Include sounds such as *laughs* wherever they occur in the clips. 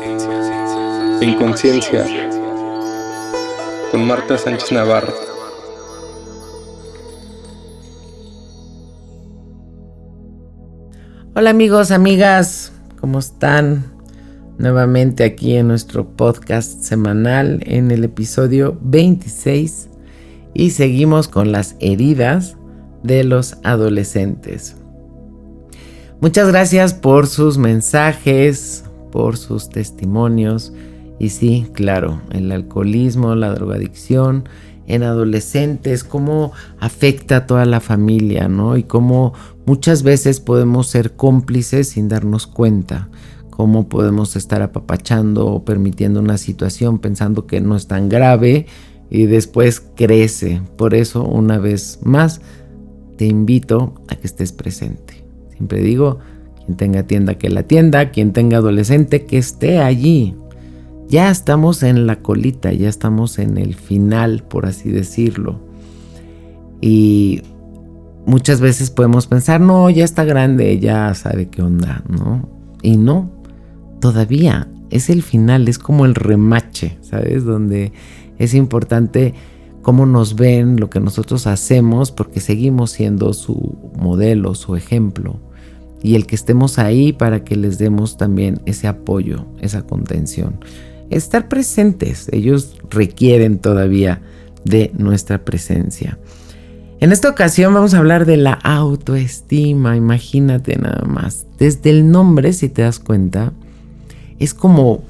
En conciencia. Con Marta Sánchez Navarro. Hola amigos, amigas, ¿cómo están? Nuevamente aquí en nuestro podcast semanal en el episodio 26 y seguimos con las heridas de los adolescentes. Muchas gracias por sus mensajes, por sus testimonios. Y sí, claro, el alcoholismo, la drogadicción en adolescentes, cómo afecta a toda la familia, ¿no? Y cómo muchas veces podemos ser cómplices sin darnos cuenta. Cómo podemos estar apapachando o permitiendo una situación pensando que no es tan grave y después crece. Por eso, una vez más, te invito a que estés presente. Siempre digo, quien tenga tienda que la tienda, quien tenga adolescente que esté allí. Ya estamos en la colita, ya estamos en el final, por así decirlo. Y muchas veces podemos pensar, no, ya está grande, ya sabe qué onda, ¿no? Y no, todavía es el final, es como el remache, ¿sabes? Donde es importante cómo nos ven, lo que nosotros hacemos, porque seguimos siendo su modelo, su ejemplo y el que estemos ahí para que les demos también ese apoyo, esa contención. Estar presentes, ellos requieren todavía de nuestra presencia. En esta ocasión vamos a hablar de la autoestima, imagínate nada más. Desde el nombre, si te das cuenta, es como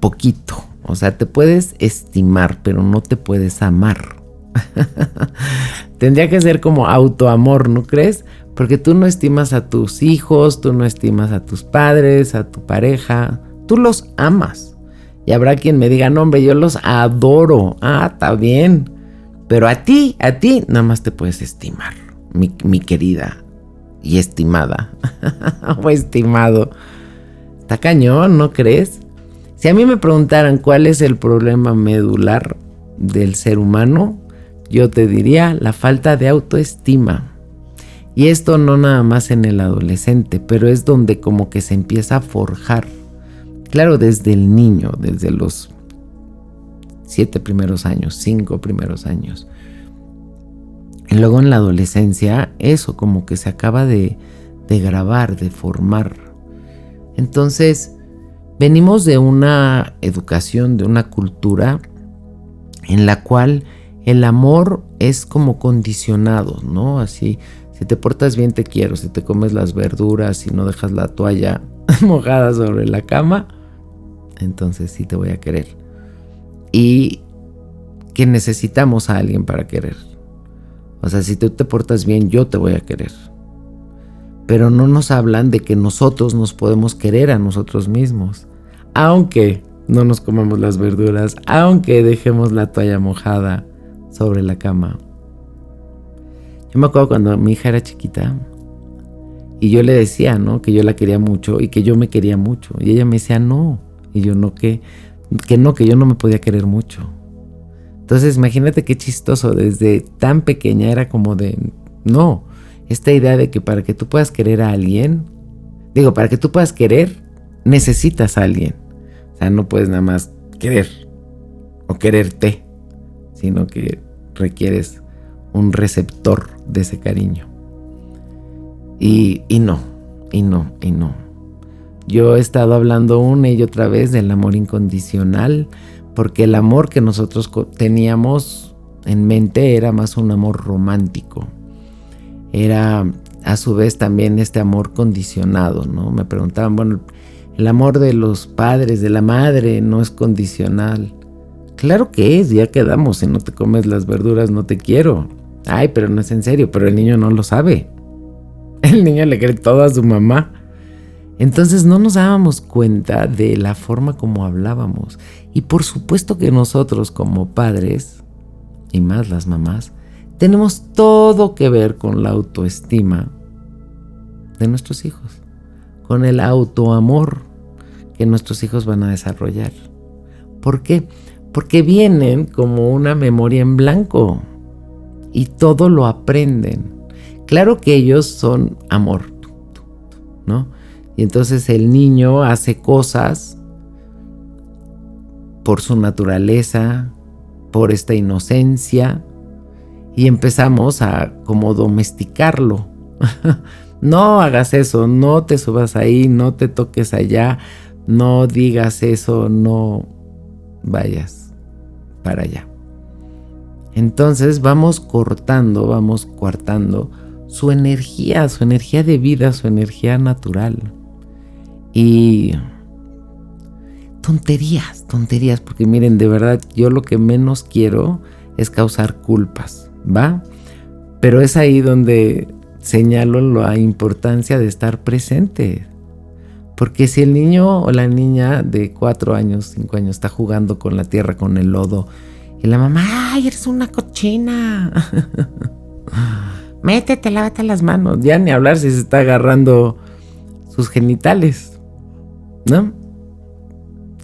poquito. O sea, te puedes estimar, pero no te puedes amar. *laughs* Tendría que ser como autoamor, ¿no crees? Porque tú no estimas a tus hijos, tú no estimas a tus padres, a tu pareja, tú los amas. Y habrá quien me diga, no hombre, yo los adoro. Ah, está bien. Pero a ti, a ti, nada más te puedes estimar, mi, mi querida y estimada. *laughs* o estimado. Está cañón, ¿no crees? Si a mí me preguntaran cuál es el problema medular del ser humano, yo te diría la falta de autoestima. Y esto no nada más en el adolescente, pero es donde como que se empieza a forjar. Claro, desde el niño, desde los siete primeros años, cinco primeros años. Y luego en la adolescencia, eso como que se acaba de, de grabar, de formar. Entonces, venimos de una educación, de una cultura en la cual el amor es como condicionado, ¿no? Así, si te portas bien te quiero, si te comes las verduras y no dejas la toalla *laughs* mojada sobre la cama, entonces sí te voy a querer. Y que necesitamos a alguien para querer. O sea, si tú te portas bien, yo te voy a querer. Pero no nos hablan de que nosotros nos podemos querer a nosotros mismos. Aunque no nos comamos las verduras, aunque dejemos la toalla mojada sobre la cama. Yo me acuerdo cuando mi hija era chiquita y yo le decía, ¿no? Que yo la quería mucho y que yo me quería mucho. Y ella me decía, no. Y yo no, que, que no, que yo no me podía querer mucho. Entonces imagínate qué chistoso, desde tan pequeña era como de, no, esta idea de que para que tú puedas querer a alguien, digo, para que tú puedas querer, necesitas a alguien. O sea, no puedes nada más querer o quererte, sino que requieres un receptor de ese cariño. Y, y no, y no, y no. Yo he estado hablando una y otra vez del amor incondicional, porque el amor que nosotros teníamos en mente era más un amor romántico. Era a su vez también este amor condicionado, ¿no? Me preguntaban, bueno, el amor de los padres, de la madre, no es condicional. Claro que es, ya quedamos, si no te comes las verduras no te quiero. Ay, pero no es en serio, pero el niño no lo sabe. *laughs* El niño le cree todo a su mamá. Entonces no nos dábamos cuenta de la forma como hablábamos. Y por supuesto que nosotros como padres, y más las mamás, tenemos todo que ver con la autoestima de nuestros hijos, con el autoamor que nuestros hijos van a desarrollar. ¿Por qué? Porque vienen como una memoria en blanco y todo lo aprenden. Claro que ellos son amor, ¿no? Y entonces el niño hace cosas por su naturaleza, por esta inocencia, y empezamos a como domesticarlo. *laughs* no hagas eso, no te subas ahí, no te toques allá, no digas eso, no vayas para allá. Entonces vamos cortando, vamos coartando su energía, su energía de vida, su energía natural. Y tonterías, tonterías, porque miren, de verdad yo lo que menos quiero es causar culpas, ¿va? Pero es ahí donde señalo la importancia de estar presente. Porque si el niño o la niña de cuatro años, cinco años está jugando con la tierra, con el lodo, y la mamá, ¡ay, eres una cochina! *laughs* Métete, lávate las manos. Ya ni hablar si se está agarrando sus genitales. ¿No?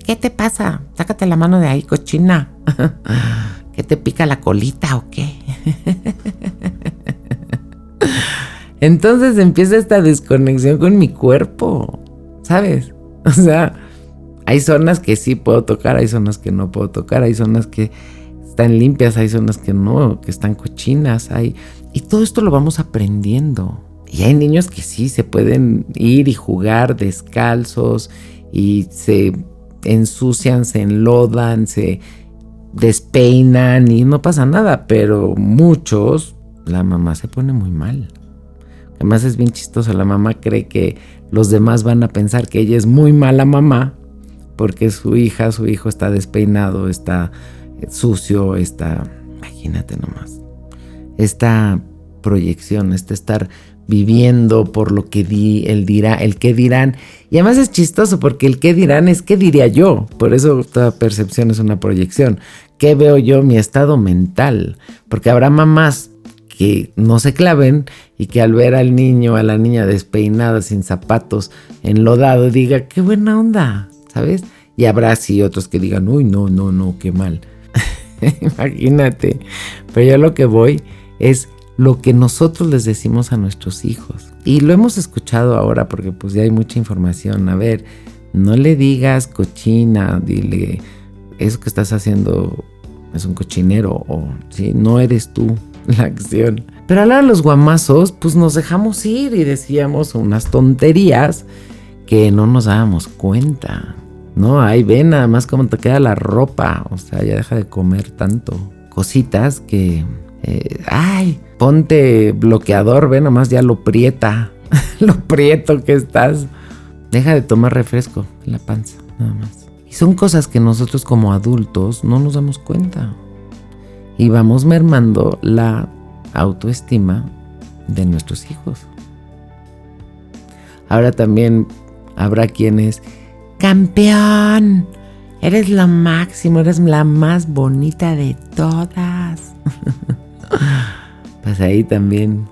¿Qué te pasa? Sácate la mano de ahí, cochina. *laughs* ¿Qué te pica la colita o qué? *laughs* Entonces empieza esta desconexión con mi cuerpo, ¿sabes? O sea, hay zonas que sí puedo tocar, hay zonas que no puedo tocar, hay zonas que están limpias, hay zonas que no, que están cochinas, hay... Y todo esto lo vamos aprendiendo. Y hay niños que sí se pueden ir y jugar descalzos y se ensucian, se enlodan, se despeinan y no pasa nada, pero muchos, la mamá se pone muy mal. Además es bien chistoso, la mamá cree que los demás van a pensar que ella es muy mala mamá porque su hija, su hijo está despeinado, está sucio, está, imagínate nomás, esta proyección, este estar viviendo por lo que di, el dirá, el qué dirán. Y además es chistoso porque el qué dirán es qué diría yo. Por eso toda percepción es una proyección. ¿Qué veo yo? Mi estado mental. Porque habrá mamás que no se claven y que al ver al niño, a la niña despeinada, sin zapatos, enlodado, diga, qué buena onda, ¿sabes? Y habrá así otros que digan, uy, no, no, no, qué mal. *laughs* Imagínate. Pero yo lo que voy es lo que nosotros les decimos a nuestros hijos. Y lo hemos escuchado ahora porque pues ya hay mucha información. A ver, no le digas cochina, dile, eso que estás haciendo es un cochinero o si no eres tú *laughs* la acción. Pero a los guamazos, pues nos dejamos ir y decíamos unas tonterías que no nos dábamos cuenta. No, ahí ven nada más cómo te queda la ropa. O sea, ya deja de comer tanto. Cositas que eh, ay, ponte bloqueador, ve nomás ya lo prieta, *laughs* lo prieto que estás. Deja de tomar refresco en la panza, nada más. Y son cosas que nosotros como adultos no nos damos cuenta. Y vamos mermando la autoestima de nuestros hijos. Ahora también habrá quienes, campeón, eres lo máximo, eres la más bonita de todas. *laughs* pues ahí también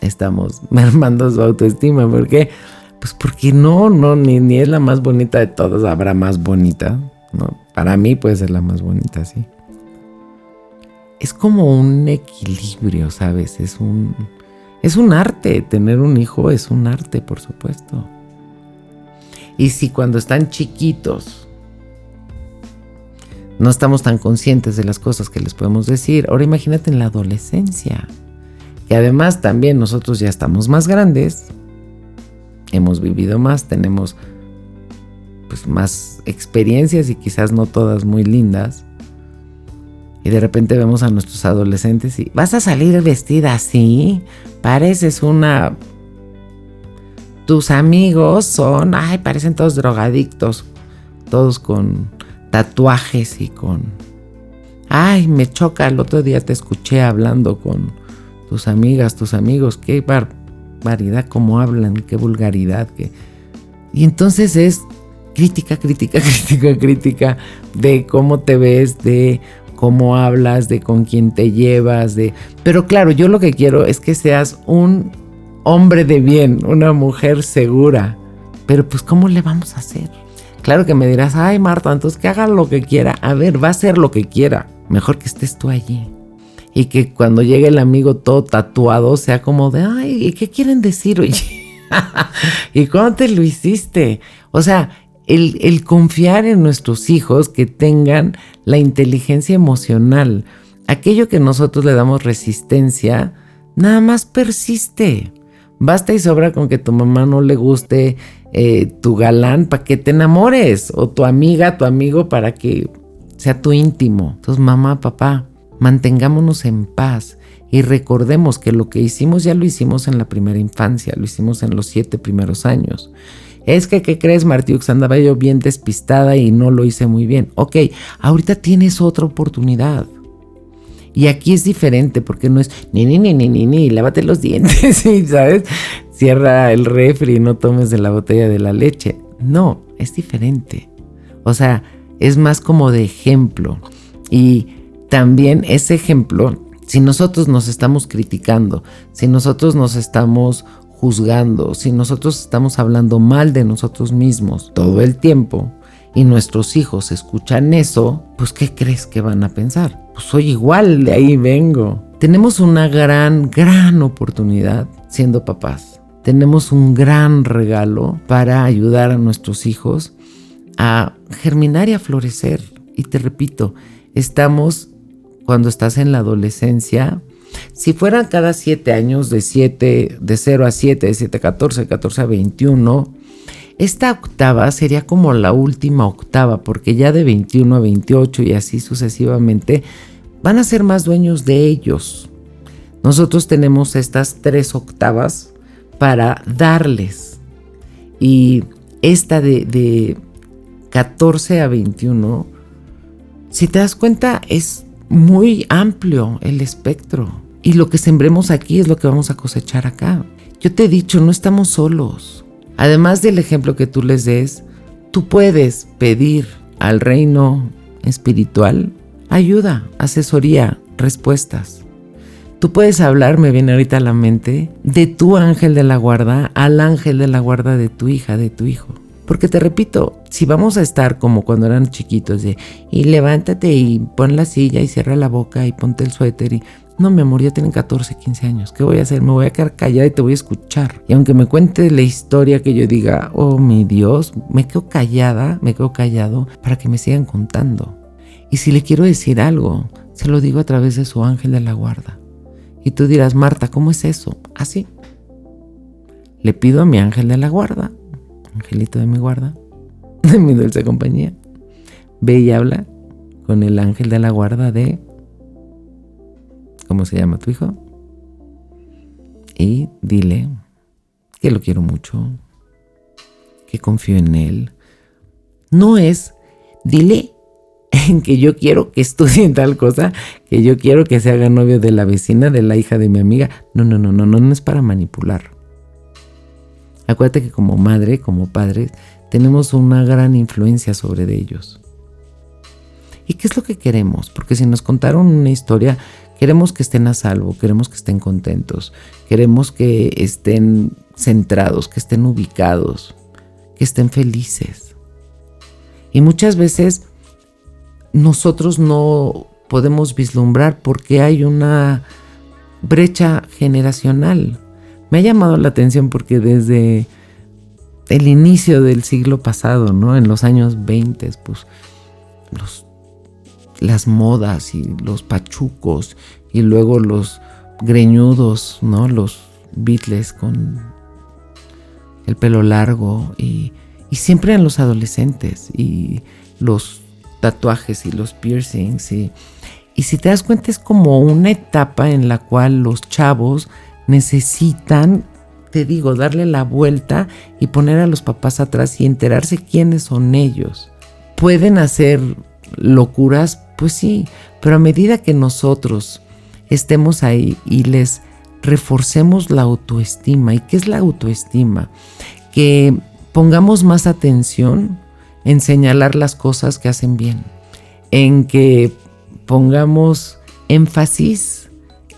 estamos *laughs* mermando su autoestima. ¿Por qué? Pues porque no, no, ni, ni es la más bonita de todas, habrá más bonita. ¿no? Para mí puede ser la más bonita, sí. Es como un equilibrio, ¿sabes? Es un, es un arte. Tener un hijo es un arte, por supuesto. Y si cuando están chiquitos no estamos tan conscientes de las cosas que les podemos decir. Ahora imagínate en la adolescencia, que además también nosotros ya estamos más grandes, hemos vivido más, tenemos pues más experiencias y quizás no todas muy lindas. Y de repente vemos a nuestros adolescentes y vas a salir vestida así, pareces una tus amigos son, ay, parecen todos drogadictos, todos con tatuajes y con... Ay, me choca, el otro día te escuché hablando con tus amigas, tus amigos, qué barbaridad, cómo hablan, qué vulgaridad, qué... Y entonces es crítica, crítica, *laughs* crítica, crítica de cómo te ves, de cómo hablas, de con quién te llevas, de... Pero claro, yo lo que quiero es que seas un hombre de bien, una mujer segura. Pero pues, ¿cómo le vamos a hacer? Claro que me dirás, ay Marta, entonces que haga lo que quiera. A ver, va a hacer lo que quiera. Mejor que estés tú allí. Y que cuando llegue el amigo todo tatuado sea como de, ay, ¿y qué quieren decir? Oye, *laughs* ¿y cómo te lo hiciste? O sea, el, el confiar en nuestros hijos que tengan la inteligencia emocional. Aquello que nosotros le damos resistencia, nada más persiste. Basta y sobra con que tu mamá no le guste eh, tu galán para que te enamores o tu amiga, tu amigo para que sea tu íntimo. Entonces, mamá, papá, mantengámonos en paz y recordemos que lo que hicimos ya lo hicimos en la primera infancia, lo hicimos en los siete primeros años. Es que, ¿qué crees, Martiux? Andaba yo bien despistada y no lo hice muy bien. Ok, ahorita tienes otra oportunidad. Y aquí es diferente porque no es ni, ni, ni, ni, ni, ni, lávate los dientes, *laughs* ¿sabes? Cierra el refri y no tomes de la botella de la leche. No, es diferente. O sea, es más como de ejemplo. Y también ese ejemplo si nosotros nos estamos criticando, si nosotros nos estamos juzgando, si nosotros estamos hablando mal de nosotros mismos todo el tiempo y nuestros hijos escuchan eso, pues ¿qué crees que van a pensar? Pues soy igual, de ahí vengo. Tenemos una gran, gran oportunidad siendo papás. Tenemos un gran regalo para ayudar a nuestros hijos a germinar y a florecer. Y te repito, estamos cuando estás en la adolescencia, si fueran cada siete años, de 7, de 0 a 7, de 7 a 14, 14 a 21, esta octava sería como la última octava, porque ya de 21 a 28 y así sucesivamente, van a ser más dueños de ellos. Nosotros tenemos estas tres octavas para darles. Y esta de, de 14 a 21, si te das cuenta, es muy amplio el espectro. Y lo que sembremos aquí es lo que vamos a cosechar acá. Yo te he dicho, no estamos solos. Además del ejemplo que tú les des, tú puedes pedir al reino espiritual ayuda, asesoría, respuestas. Tú puedes hablar, me viene ahorita a la mente, de tu ángel de la guarda al ángel de la guarda de tu hija, de tu hijo. Porque te repito, si vamos a estar como cuando eran chiquitos, de y levántate y pon la silla y cierra la boca y ponte el suéter y no, mi amor, ya tienen 14, 15 años. ¿Qué voy a hacer? Me voy a quedar callada y te voy a escuchar. Y aunque me cuente la historia que yo diga, oh mi Dios, me quedo callada, me quedo callado para que me sigan contando. Y si le quiero decir algo, se lo digo a través de su ángel de la guarda. Y tú dirás, Marta, ¿cómo es eso? Así. Le pido a mi ángel de la guarda angelito de mi guarda, *laughs* de mi dulce compañía, ve y habla con el ángel de la guarda de... ¿Cómo se llama tu hijo? Y dile que lo quiero mucho, que confío en él. No es, dile que yo quiero que estudie tal cosa, que yo quiero que se haga novio de la vecina, de la hija de mi amiga. No, no, no, no, no, no es para manipular. Acuérdate que como madre, como padre, tenemos una gran influencia sobre ellos. ¿Y qué es lo que queremos? Porque si nos contaron una historia, queremos que estén a salvo, queremos que estén contentos, queremos que estén centrados, que estén ubicados, que estén felices. Y muchas veces nosotros no podemos vislumbrar porque hay una brecha generacional. Me ha llamado la atención porque desde el inicio del siglo pasado, ¿no? En los años 20, pues los, las modas y los pachucos y luego los greñudos, ¿no? Los Beatles con el pelo largo y, y siempre eran los adolescentes y los tatuajes y los piercings y, y si te das cuenta es como una etapa en la cual los chavos necesitan, te digo, darle la vuelta y poner a los papás atrás y enterarse quiénes son ellos. Pueden hacer locuras, pues sí, pero a medida que nosotros estemos ahí y les reforcemos la autoestima. ¿Y qué es la autoestima? Que pongamos más atención en señalar las cosas que hacen bien, en que pongamos énfasis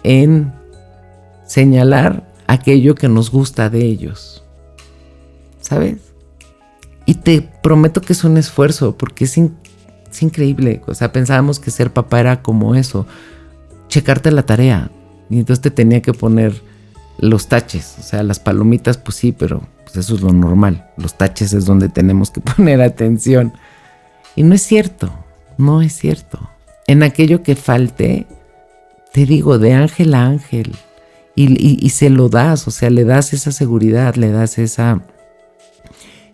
en señalar aquello que nos gusta de ellos. ¿Sabes? Y te prometo que es un esfuerzo porque es, increíble. O sea, pensábamos que ser papá era como eso, checarte la tarea. Y entonces te tenía que poner los taches, o sea, las palomitas, pues sí, pero pues eso es lo normal. Los taches es donde tenemos que *laughs* poner atención. Y no es cierto, no es cierto. En aquello que falte, te digo, de ángel a ángel. Y, y, se lo das, o sea, le das esa seguridad, le das esa,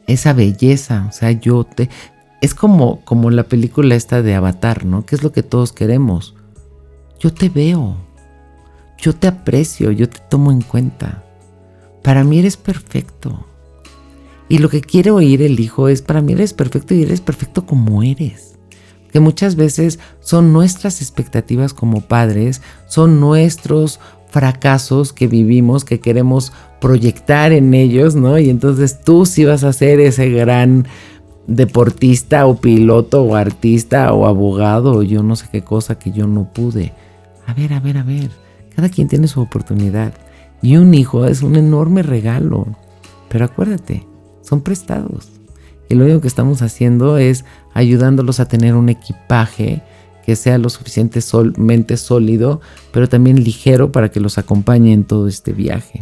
esa belleza. O sea, yo te. Es como, como la película esta de Avatar, ¿no? ¿Qué es lo que todos queremos? Yo te veo, yo te aprecio, yo te tomo en cuenta. Para mí eres perfecto. Y lo que quiere oír el hijo es, para mí eres perfecto y eres perfecto como eres. Que muchas veces son nuestras expectativas como padres, son nuestros fracasos que vivimos, que queremos proyectar en ellos, ¿no? Y entonces tú sí vas a ser ese gran deportista o piloto o artista o abogado o yo no sé qué cosa que yo no pude. A ver, a ver, a ver. Cada quien tiene su oportunidad. Y un hijo es un enorme regalo. Pero acuérdate, son prestados. Y lo único que estamos haciendo es ayudándolos a tener un equipaje que sea lo suficientemente sólido, pero también ligero para que los acompañe en todo este viaje.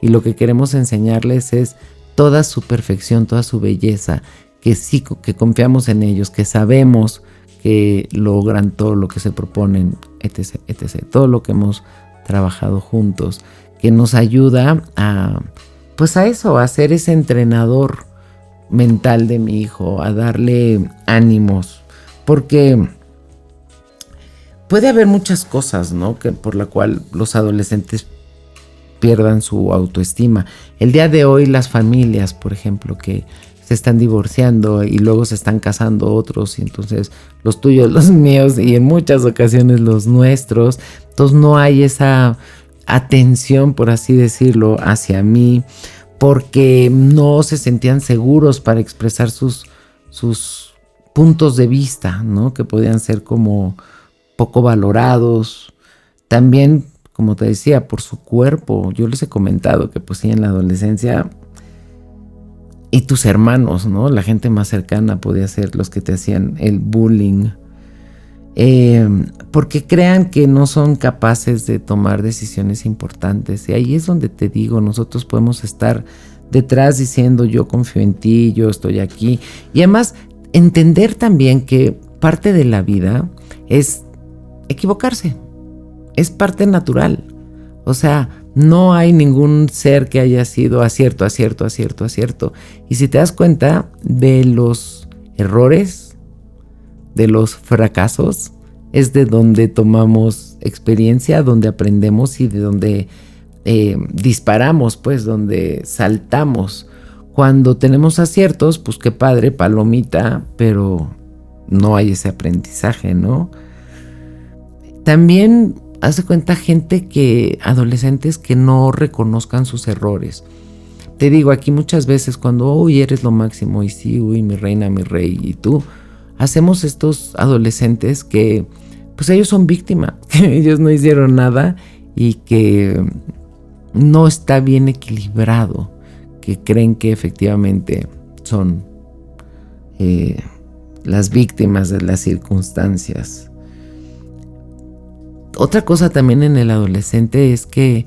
Y lo que queremos enseñarles es toda su perfección, toda su belleza, que sí, que confiamos en ellos, que sabemos que logran todo lo que se proponen, etc, etc. Todo lo que hemos trabajado juntos, que nos ayuda a, pues a eso, a ser ese entrenador mental de mi hijo, a darle ánimos, porque puede haber muchas cosas, ¿no? Que por la cual los adolescentes pierdan su autoestima. El día de hoy las familias, por ejemplo, que se están divorciando y luego se están casando otros y entonces los tuyos, *laughs* los míos y en muchas ocasiones los nuestros. Entonces no hay esa atención, por así decirlo, hacia mí porque no se sentían seguros para expresar sus, sus puntos de vista, ¿no? Que podían ser como poco valorados. También, como te decía, por su cuerpo. Yo les he comentado que pues sí, en la adolescencia y tus hermanos, ¿no? La gente más cercana podía ser los que te hacían el bullying. Eh, porque crean que no son capaces de tomar decisiones importantes. Y ahí es donde te digo, nosotros podemos estar detrás diciendo yo confío en ti, yo estoy aquí. Y además entender también que parte de la vida es equivocarse. Es parte natural. O sea, no hay ningún ser que haya sido acierto, acierto, acierto, acierto. Y si te das cuenta de los errores, de los fracasos, es de donde tomamos experiencia, donde aprendemos y de donde eh, disparamos, pues, donde saltamos. Cuando tenemos aciertos, pues qué padre, palomita, pero no hay ese aprendizaje, ¿no? También hace cuenta gente que, adolescentes que no reconozcan sus errores. Te digo, aquí muchas veces cuando, uy, eres lo máximo, y sí, uy, mi reina, mi rey, y tú, hacemos estos adolescentes que, pues ellos son víctimas, *laughs* que ellos no hicieron nada y que no está bien equilibrado, que creen que efectivamente son eh, las víctimas de las circunstancias. Otra cosa también en el adolescente es que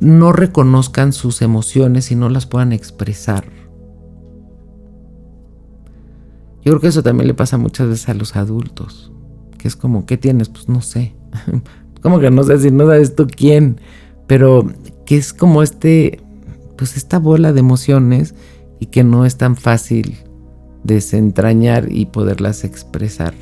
no reconozcan sus emociones y no las puedan expresar. Yo creo que eso también le pasa muchas veces a los adultos, que es como, ¿qué tienes? Pues no sé. *laughs* como que no sé si no sabes tú quién, pero que es como este, pues esta bola de emociones y que no es tan fácil desentrañar y poderlas expresar.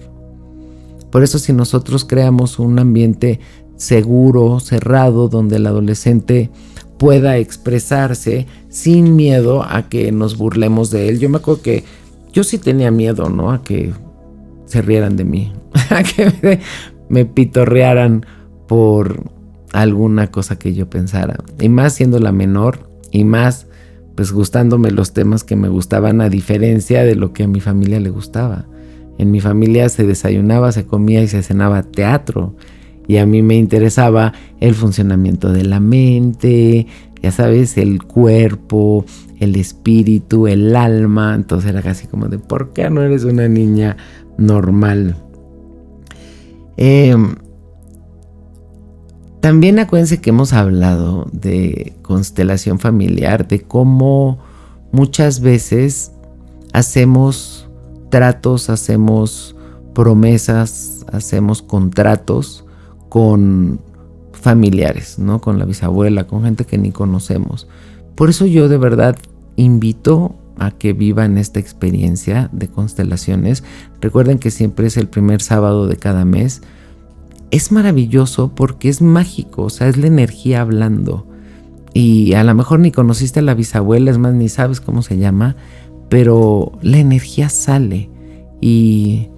Por eso si nosotros creamos un ambiente seguro, cerrado, donde el adolescente pueda expresarse sin miedo a que nos burlemos de él. Yo me acuerdo que yo sí tenía miedo, ¿no? A que se rieran de mí, *laughs* a que me, pitorrearan por alguna cosa que yo pensara. Y más siendo la menor y más pues gustándome los temas que me gustaban a diferencia de lo que a mi familia le gustaba. En mi familia se desayunaba, se comía y se cenaba teatro. Y a mí me interesaba el funcionamiento de la mente, ya sabes, el cuerpo, el espíritu, el alma. Entonces era casi como de, ¿por qué no eres una niña normal? Em, También acuérdense que hemos hablado de constelación familiar, de cómo muchas veces hacemos tratos, hacemos promesas, hacemos contratos con familiares, ¿no? Con la bisabuela, con gente que ni conocemos. Por eso yo de verdad invito a que vivan esta experiencia de constelaciones. Recuerden que siempre es el primer sábado de cada mes. Es maravilloso porque es mágico, o sea, es la energía hablando. Y a lo mejor ni conociste a la bisabuela, es más, ni sabes cómo se llama, pero la energía sale. Y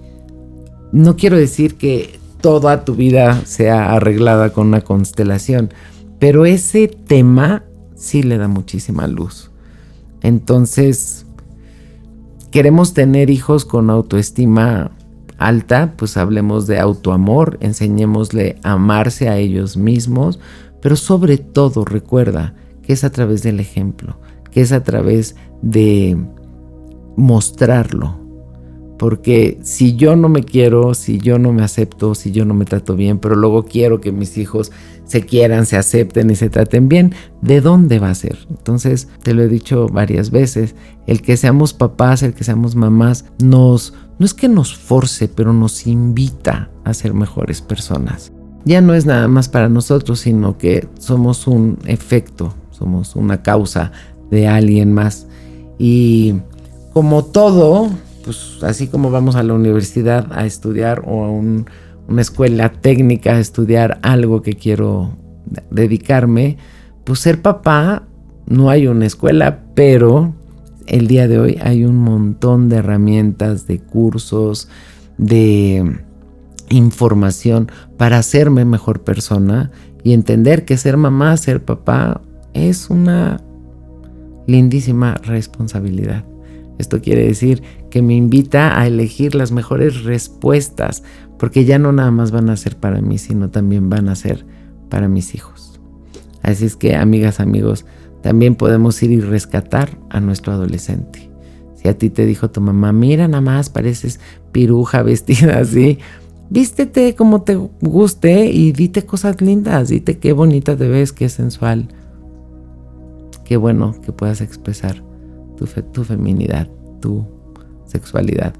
no quiero decir que toda tu vida sea arreglada con una constelación, pero ese tema sí le da muchísima luz. Entonces, queremos tener hijos con autoestima alta, pues hablemos de autoamor, enseñémosle a amarse a ellos mismos, pero sobre todo recuerda que es a través del ejemplo, que es a través de mostrarlo, porque si yo no me quiero, si yo no me acepto, si yo no me trato bien, pero luego quiero que mis hijos se quieran, se acepten y se traten bien, ¿de dónde va a ser? Entonces, te lo he dicho varias veces, el que seamos papás, el que seamos mamás, nos, no es que nos force, pero nos invita a ser mejores personas. Ya no es nada más para nosotros, sino que somos un efecto, somos una causa de alguien más. Y como todo, pues así como vamos a la universidad a estudiar o a una escuela técnica a estudiar algo que quiero dedicarme, pues ser papá no hay una escuela, pero el día de hoy hay un montón de herramientas, de cursos, de información para hacerme mejor persona y entender que ser mamá, ser papá es una lindísima responsabilidad. Esto quiere decir que me invita a elegir las mejores respuestas, porque ya no nada más van a ser para mí, sino también van a ser para mis hijos. Así es que, amigas, amigos, también podemos ir y rescatar a nuestro adolescente. Si a ti te dijo tu mamá, mira nada más, pareces piruja vestida así, vístete como te guste y dite cosas lindas, dite qué bonita te ves, qué sensual. Qué bueno que puedas expresar tu, tu feminidad, tu sexualidad,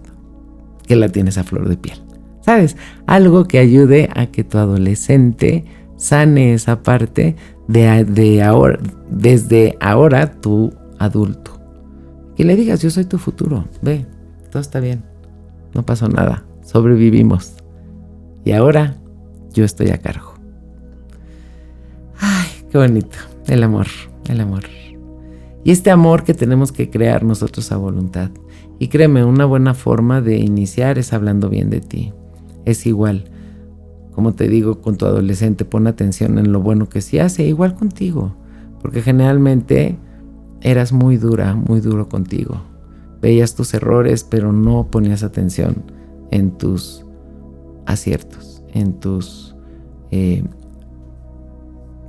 que la tienes a flor de piel. ¿Sabes? Algo que ayude a que tu adolescente sane esa parte de, de ahora, desde ahora tu adulto. Que le digas, yo soy tu futuro, ve, todo está bien, no pasó nada, sobrevivimos. Y ahora yo estoy a cargo. Ay, qué bonito, el amor, el amor. Y este amor que tenemos que crear nosotros a voluntad. Y créeme, una buena forma de iniciar es hablando bien de ti. Es igual. Como te digo, con tu adolescente, pon atención en lo bueno que sí hace, igual contigo. Porque generalmente eras muy dura, muy duro contigo. Veías tus errores, pero no ponías atención en tus aciertos, en tus eh,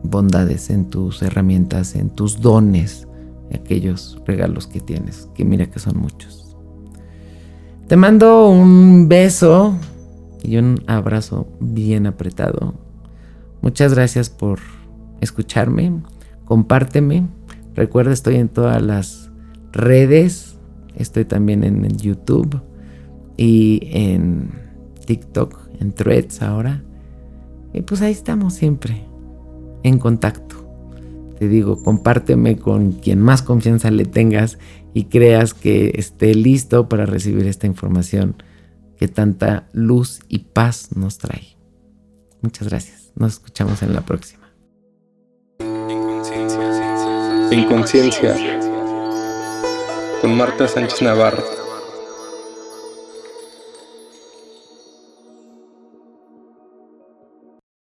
bondades, en tus herramientas, en tus dones aquellos regalos que tienes, que mira que son muchos. Te mando un beso y un abrazo bien apretado. Muchas gracias por escucharme, compárteme. Recuerda, estoy en todas las redes, estoy también en YouTube y en TikTok, en Threads ahora. Y pues ahí estamos siempre, en contacto te digo, compárteme con quien más confianza le tengas y creas que esté listo para recibir esta información que tanta luz y paz nos trae. Muchas gracias. Nos escuchamos en la próxima. En conciencia. Con Marta Sánchez Navarro.